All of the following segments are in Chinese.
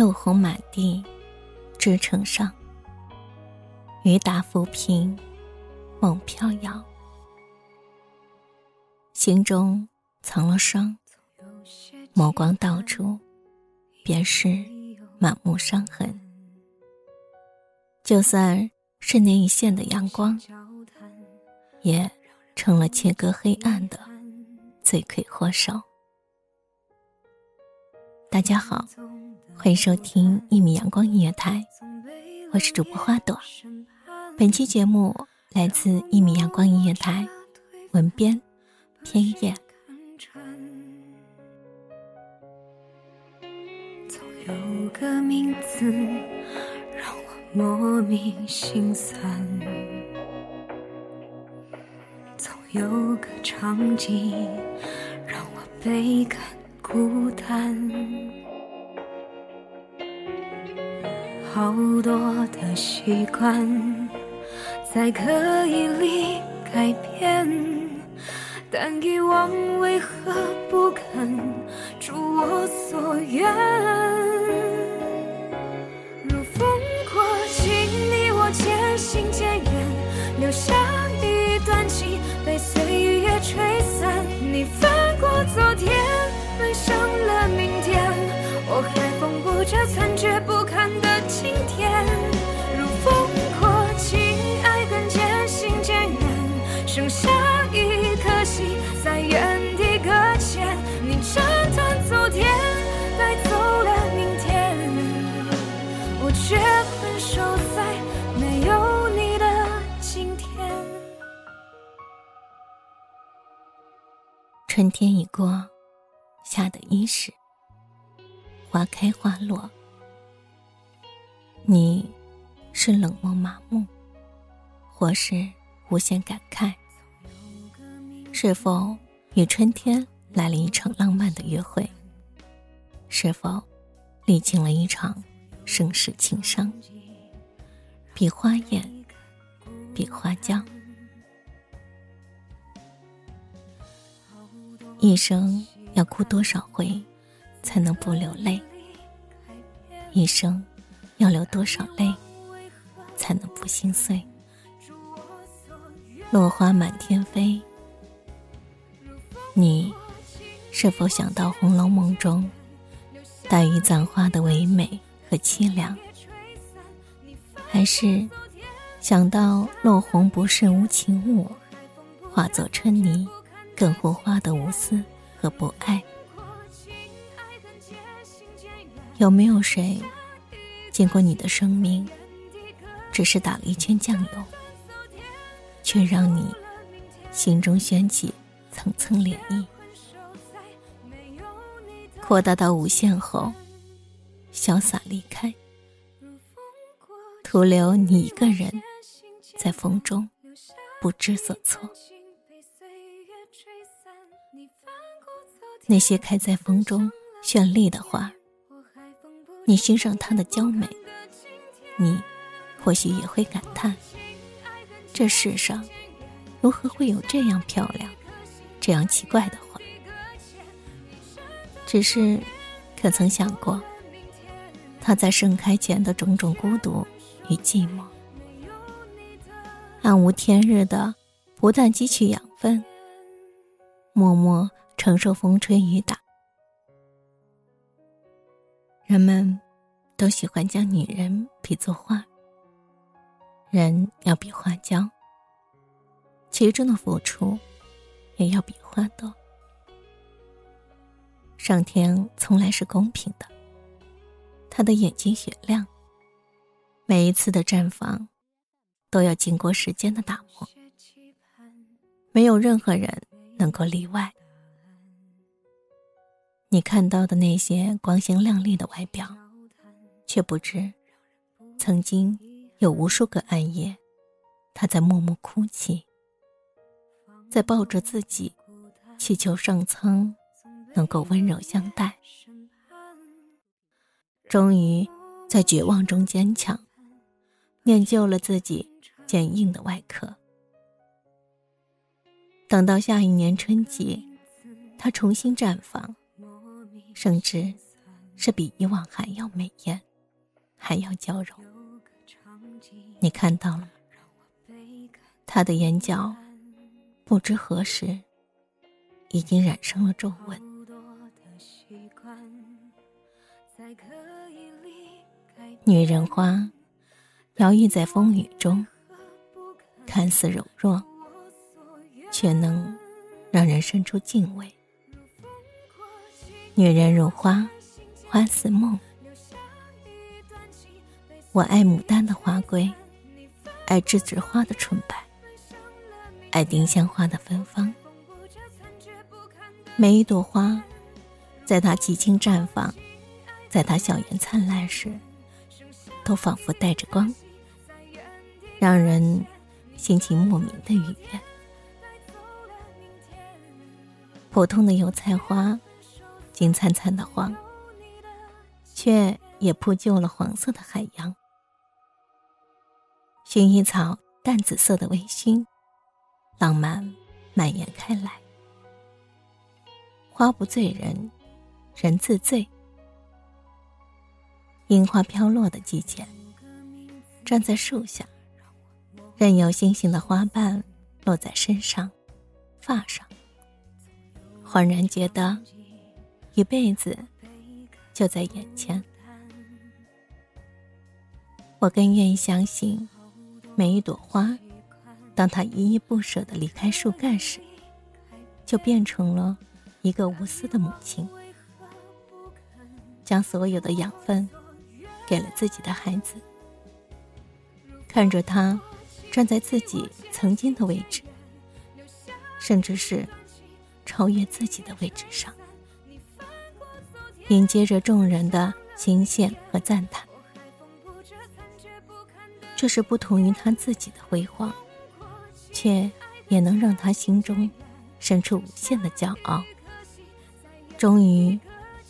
路红满地，枝成上。雨打浮萍，梦飘摇。心中藏了伤，眸光到处，便是满目伤痕。就算是那一线的阳光，也成了切割黑暗的罪魁祸首。大家好。欢迎收听一米阳光音乐台，我是主播花朵。本期节目来自一米阳光音乐台，文编天叶。总有个名字让我莫名心酸，总有个场景让我倍感孤单。好多的习惯在刻意里改变，但遗忘为何不肯如我所愿？春天已过，夏的伊始，花开花落。你，是冷漠麻木，或是无限感慨？是否与春天来了一场浪漫的约会？是否历经了一场盛世情伤？比花艳，比花娇，一生要哭多少回，才能不流泪？一生。要流多少泪，才能不心碎？落花满天飞，你是否想到《红楼梦》中黛玉葬花的唯美和凄凉？还是想到落红不是无情物，化作春泥更火花的无私和不爱？有没有谁？见过你的生命，只是打了一圈酱油，却让你心中掀起层层涟漪，扩大到无限后，潇洒离开，徒留你一个人在风中不知所措。那些开在风中绚丽的花。你欣赏它的娇美，你或许也会感叹：这世上如何会有这样漂亮、这样奇怪的花？只是，可曾想过，它在盛开前的种种孤独与寂寞？暗无天日的不断汲取养分，默默承受风吹雨打。人们都喜欢将女人比作花，人要比花娇，其中的付出也要比花多。上天从来是公平的，他的眼睛雪亮，每一次的绽放都要经过时间的打磨，没有任何人能够例外。你看到的那些光鲜亮丽的外表，却不知曾经有无数个暗夜，他在默默哭泣，在抱着自己，祈求上苍能够温柔相待。终于，在绝望中坚强，练就了自己坚硬的外壳。等到下一年春季，他重新绽放。甚至，是比以往还要美艳，还要娇柔。你看到了吗？他的眼角，不知何时，已经染上了皱纹。女人花，摇曳在风雨中，看似柔弱，却能让人生出敬畏。女人如花，花似梦。我爱牡丹的花贵，爱栀子花的纯白，爱丁香花的芬芳。每一朵花，在它极尽绽放，在它笑颜灿烂时，都仿佛带着光，让人心情莫名的愉悦。普通的油菜花。金灿灿的黄，却也铺就了黄色的海洋。薰衣草淡紫色的微醺，浪漫蔓延开来。花不醉人，人自醉。樱花飘落的季节，站在树下，任由星星的花瓣落在身上、发上，恍然觉得。一辈子就在眼前，我更愿意相信，每一朵花，当它依依不舍的离开树干时，就变成了一个无私的母亲，将所有的养分给了自己的孩子。看着他站在自己曾经的位置，甚至是超越自己的位置上。迎接着众人的惊羡和赞叹，这是不同于他自己的辉煌，却也能让他心中生出无限的骄傲。终于，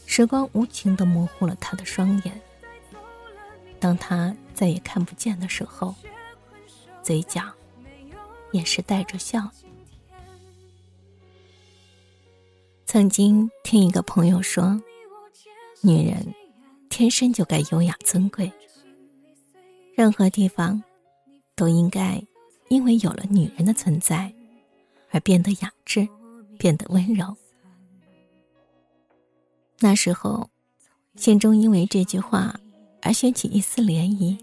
时光无情的模糊了他的双眼。当他再也看不见的时候，嘴角也是带着笑。曾经听一个朋友说。女人天生就该优雅尊贵，任何地方都应该因为有了女人的存在而变得雅致，变得温柔。那时候，心中因为这句话而掀起一丝涟漪。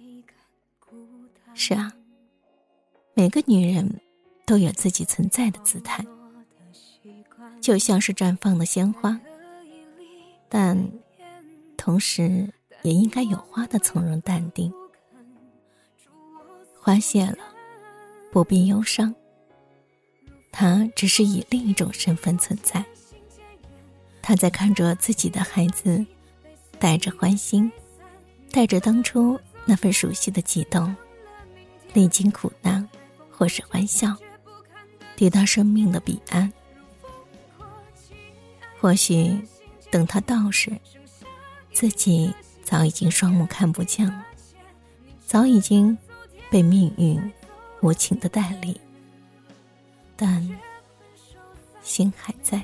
是啊，每个女人都有自己存在的姿态，就像是绽放的鲜花，但。同时，也应该有花的从容淡定。花谢了，不必忧伤。他只是以另一种身份存在。他在看着自己的孩子，带着欢心，带着当初那份熟悉的激动，历经苦难，或是欢笑，抵达生命的彼岸。或许，等他到时。自己早已经双目看不见了，早已经被命运无情的带离，但心还在。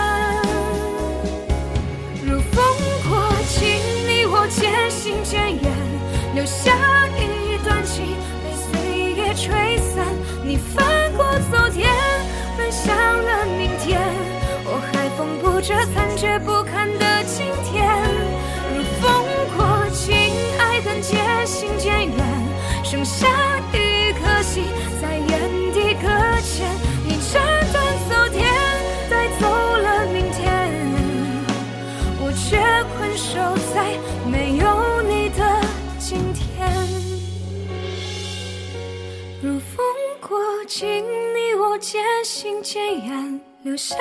留下一段情被岁月吹散。你翻过昨天，奔向了渐行渐远，留下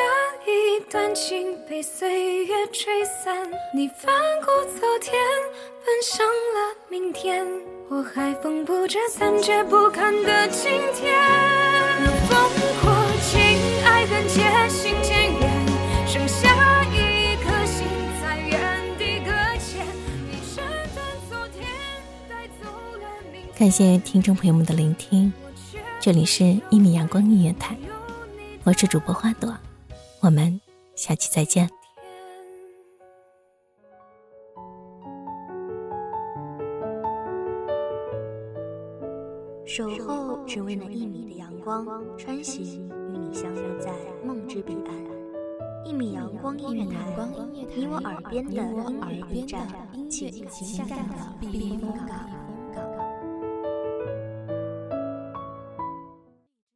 一段情被岁月吹散。你翻过昨天，奔向了明天，我还缝补着残缺不堪的今天。如风过境，爱恨渐行渐远，剩下一颗心在原地搁浅。你斩断昨天，带走了明天。感谢听众朋友们的聆听，这里是一米阳光音乐台，我是主播花朵，我们下期再见。守候只为那一米的阳光，穿行与你相约在梦之彼岸。一米阳光音乐台，你我耳边的音乐驿站，情感的避风港。